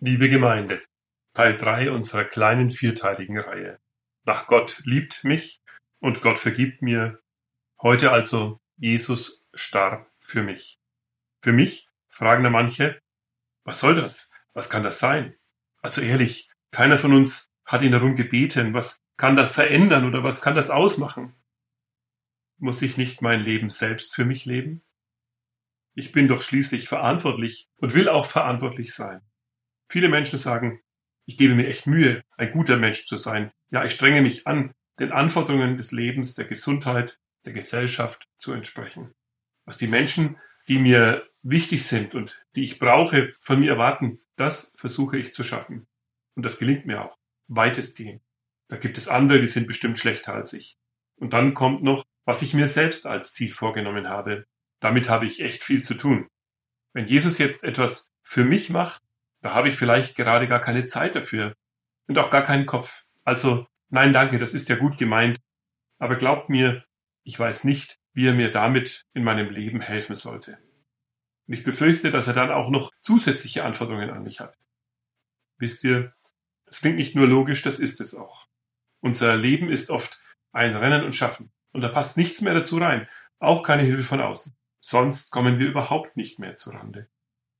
Liebe Gemeinde, Teil 3 unserer kleinen vierteiligen Reihe. Nach Gott liebt mich und Gott vergibt mir. Heute also Jesus starb für mich. Für mich? fragen da manche. Was soll das? Was kann das sein? Also ehrlich, keiner von uns hat ihn darum gebeten. Was kann das verändern oder was kann das ausmachen? Muss ich nicht mein Leben selbst für mich leben? Ich bin doch schließlich verantwortlich und will auch verantwortlich sein. Viele Menschen sagen, ich gebe mir echt Mühe, ein guter Mensch zu sein. Ja, ich strenge mich an, den Anforderungen des Lebens, der Gesundheit, der Gesellschaft zu entsprechen. Was die Menschen, die mir wichtig sind und die ich brauche, von mir erwarten, das versuche ich zu schaffen. Und das gelingt mir auch, weitestgehend. Da gibt es andere, die sind bestimmt schlechter als ich. Und dann kommt noch, was ich mir selbst als Ziel vorgenommen habe. Damit habe ich echt viel zu tun. Wenn Jesus jetzt etwas für mich macht, da habe ich vielleicht gerade gar keine Zeit dafür und auch gar keinen Kopf. Also nein, danke, das ist ja gut gemeint. Aber glaubt mir, ich weiß nicht, wie er mir damit in meinem Leben helfen sollte. Und ich befürchte, dass er dann auch noch zusätzliche Anforderungen an mich hat. Wisst ihr, das klingt nicht nur logisch, das ist es auch. Unser Leben ist oft ein Rennen und Schaffen. Und da passt nichts mehr dazu rein. Auch keine Hilfe von außen. Sonst kommen wir überhaupt nicht mehr zurande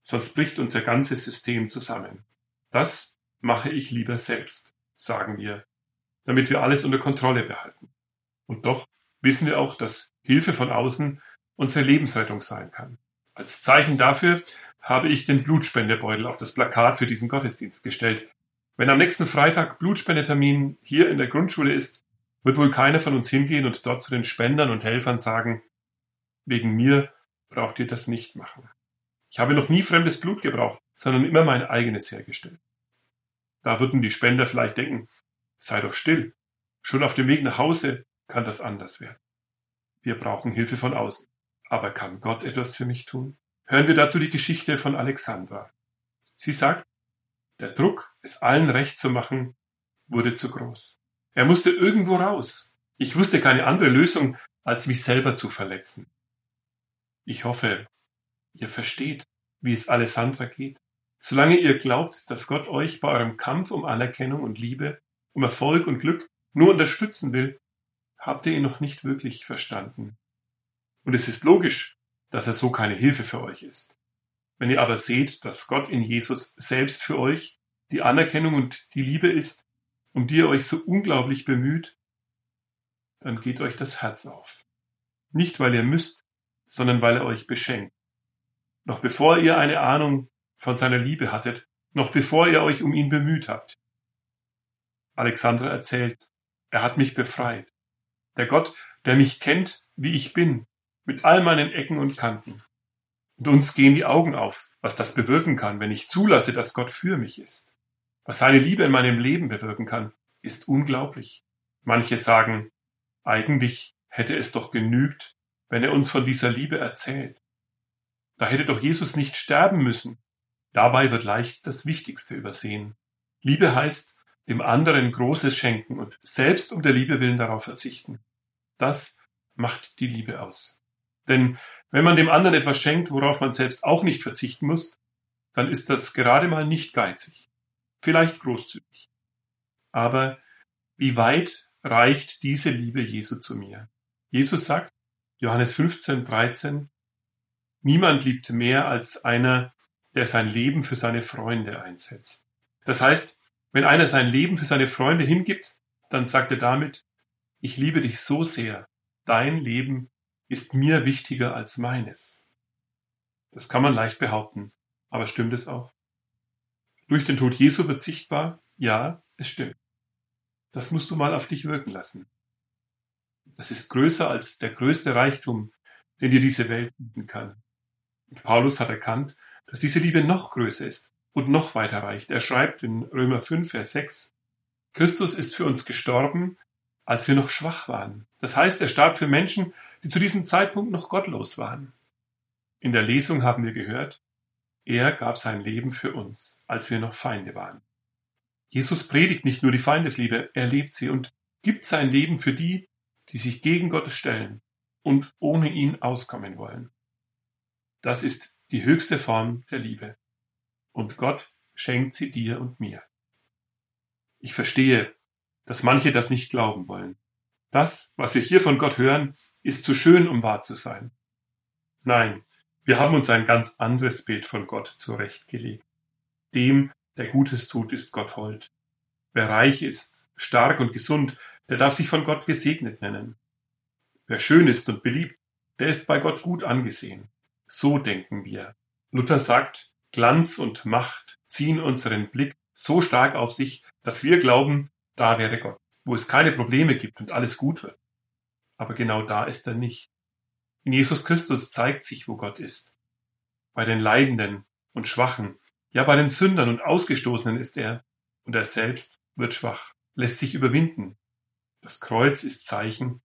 sonst bricht unser ganzes System zusammen. Das mache ich lieber selbst, sagen wir, damit wir alles unter Kontrolle behalten. Und doch wissen wir auch, dass Hilfe von außen unsere Lebensrettung sein kann. Als Zeichen dafür habe ich den Blutspendebeutel auf das Plakat für diesen Gottesdienst gestellt. Wenn am nächsten Freitag Blutspendetermin hier in der Grundschule ist, wird wohl keiner von uns hingehen und dort zu den Spendern und Helfern sagen, wegen mir braucht ihr das nicht machen. Ich habe noch nie fremdes Blut gebraucht, sondern immer mein eigenes hergestellt. Da würden die Spender vielleicht denken, sei doch still. Schon auf dem Weg nach Hause kann das anders werden. Wir brauchen Hilfe von außen. Aber kann Gott etwas für mich tun? Hören wir dazu die Geschichte von Alexandra. Sie sagt, der Druck, es allen recht zu machen, wurde zu groß. Er musste irgendwo raus. Ich wusste keine andere Lösung, als mich selber zu verletzen. Ich hoffe, ihr versteht, wie es Alessandra geht. Solange ihr glaubt, dass Gott euch bei eurem Kampf um Anerkennung und Liebe, um Erfolg und Glück nur unterstützen will, habt ihr ihn noch nicht wirklich verstanden. Und es ist logisch, dass er so keine Hilfe für euch ist. Wenn ihr aber seht, dass Gott in Jesus selbst für euch die Anerkennung und die Liebe ist, um die ihr euch so unglaublich bemüht, dann geht euch das Herz auf. Nicht weil ihr müsst, sondern weil er euch beschenkt. Noch bevor ihr eine Ahnung von seiner Liebe hattet, noch bevor ihr euch um ihn bemüht habt. Alexandra erzählt, er hat mich befreit. Der Gott, der mich kennt, wie ich bin, mit all meinen Ecken und Kanten. Und uns gehen die Augen auf, was das bewirken kann, wenn ich zulasse, dass Gott für mich ist. Was seine Liebe in meinem Leben bewirken kann, ist unglaublich. Manche sagen, eigentlich hätte es doch genügt, wenn er uns von dieser Liebe erzählt. Da hätte doch Jesus nicht sterben müssen. Dabei wird leicht das Wichtigste übersehen. Liebe heißt, dem anderen Großes schenken und selbst um der Liebe willen darauf verzichten. Das macht die Liebe aus. Denn wenn man dem anderen etwas schenkt, worauf man selbst auch nicht verzichten muss, dann ist das gerade mal nicht geizig. Vielleicht großzügig. Aber wie weit reicht diese Liebe Jesu zu mir? Jesus sagt, Johannes 15, 13, Niemand liebt mehr als einer, der sein Leben für seine Freunde einsetzt. Das heißt, wenn einer sein Leben für seine Freunde hingibt, dann sagt er damit, ich liebe dich so sehr, dein Leben ist mir wichtiger als meines. Das kann man leicht behaupten, aber stimmt es auch? Durch den Tod Jesu wird sichtbar, ja, es stimmt. Das musst du mal auf dich wirken lassen. Das ist größer als der größte Reichtum, den dir diese Welt bieten kann. Paulus hat erkannt, dass diese Liebe noch größer ist und noch weiter reicht. Er schreibt in Römer 5, Vers 6, Christus ist für uns gestorben, als wir noch schwach waren. Das heißt, er starb für Menschen, die zu diesem Zeitpunkt noch gottlos waren. In der Lesung haben wir gehört, er gab sein Leben für uns, als wir noch Feinde waren. Jesus predigt nicht nur die Feindesliebe, er lebt sie und gibt sein Leben für die, die sich gegen Gott stellen und ohne ihn auskommen wollen. Das ist die höchste Form der Liebe. Und Gott schenkt sie dir und mir. Ich verstehe, dass manche das nicht glauben wollen. Das, was wir hier von Gott hören, ist zu schön, um wahr zu sein. Nein, wir haben uns ein ganz anderes Bild von Gott zurechtgelegt. Dem, der Gutes tut, ist Gott hold. Wer reich ist, stark und gesund, der darf sich von Gott gesegnet nennen. Wer schön ist und beliebt, der ist bei Gott gut angesehen. So denken wir. Luther sagt, Glanz und Macht ziehen unseren Blick so stark auf sich, dass wir glauben, da wäre Gott, wo es keine Probleme gibt und alles gut wird. Aber genau da ist er nicht. In Jesus Christus zeigt sich, wo Gott ist. Bei den Leidenden und Schwachen, ja bei den Sündern und Ausgestoßenen ist er, und er selbst wird schwach, lässt sich überwinden. Das Kreuz ist Zeichen,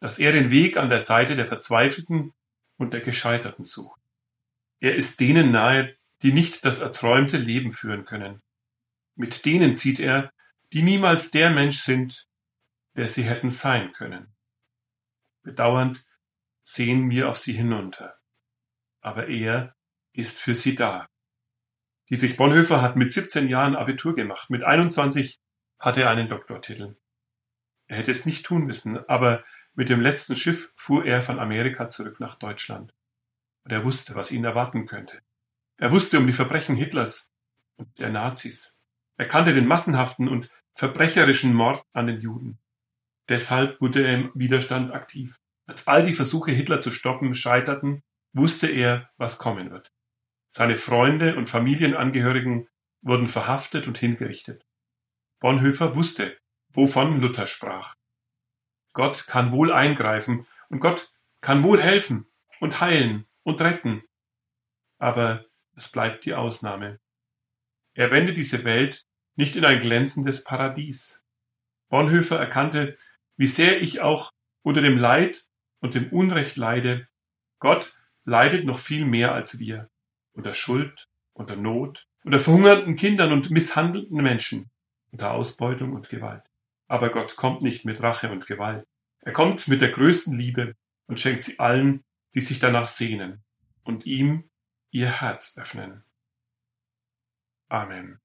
dass er den Weg an der Seite der Verzweifelten und der Gescheiterten sucht. Er ist denen nahe, die nicht das erträumte Leben führen können. Mit denen zieht er, die niemals der Mensch sind, der sie hätten sein können. Bedauernd sehen wir auf sie hinunter. Aber er ist für sie da. Dietrich Bonhoeffer hat mit 17 Jahren Abitur gemacht. Mit 21 hatte er einen Doktortitel. Er hätte es nicht tun müssen, aber mit dem letzten Schiff fuhr er von Amerika zurück nach Deutschland. Und er wusste, was ihn erwarten könnte. Er wusste um die Verbrechen Hitlers und der Nazis. Er kannte den massenhaften und verbrecherischen Mord an den Juden. Deshalb wurde er im Widerstand aktiv. Als all die Versuche, Hitler zu stoppen, scheiterten, wusste er, was kommen wird. Seine Freunde und Familienangehörigen wurden verhaftet und hingerichtet. Bonhoeffer wusste, wovon Luther sprach. Gott kann wohl eingreifen und Gott kann wohl helfen und heilen und retten. Aber es bleibt die Ausnahme. Er wendet diese Welt nicht in ein glänzendes Paradies. Bonhoeffer erkannte, wie sehr ich auch unter dem Leid und dem Unrecht leide. Gott leidet noch viel mehr als wir. Unter Schuld, unter Not, unter verhungernden Kindern und misshandelten Menschen, unter Ausbeutung und Gewalt. Aber Gott kommt nicht mit Rache und Gewalt. Er kommt mit der größten Liebe und schenkt sie allen, die sich danach sehnen und ihm ihr Herz öffnen. Amen.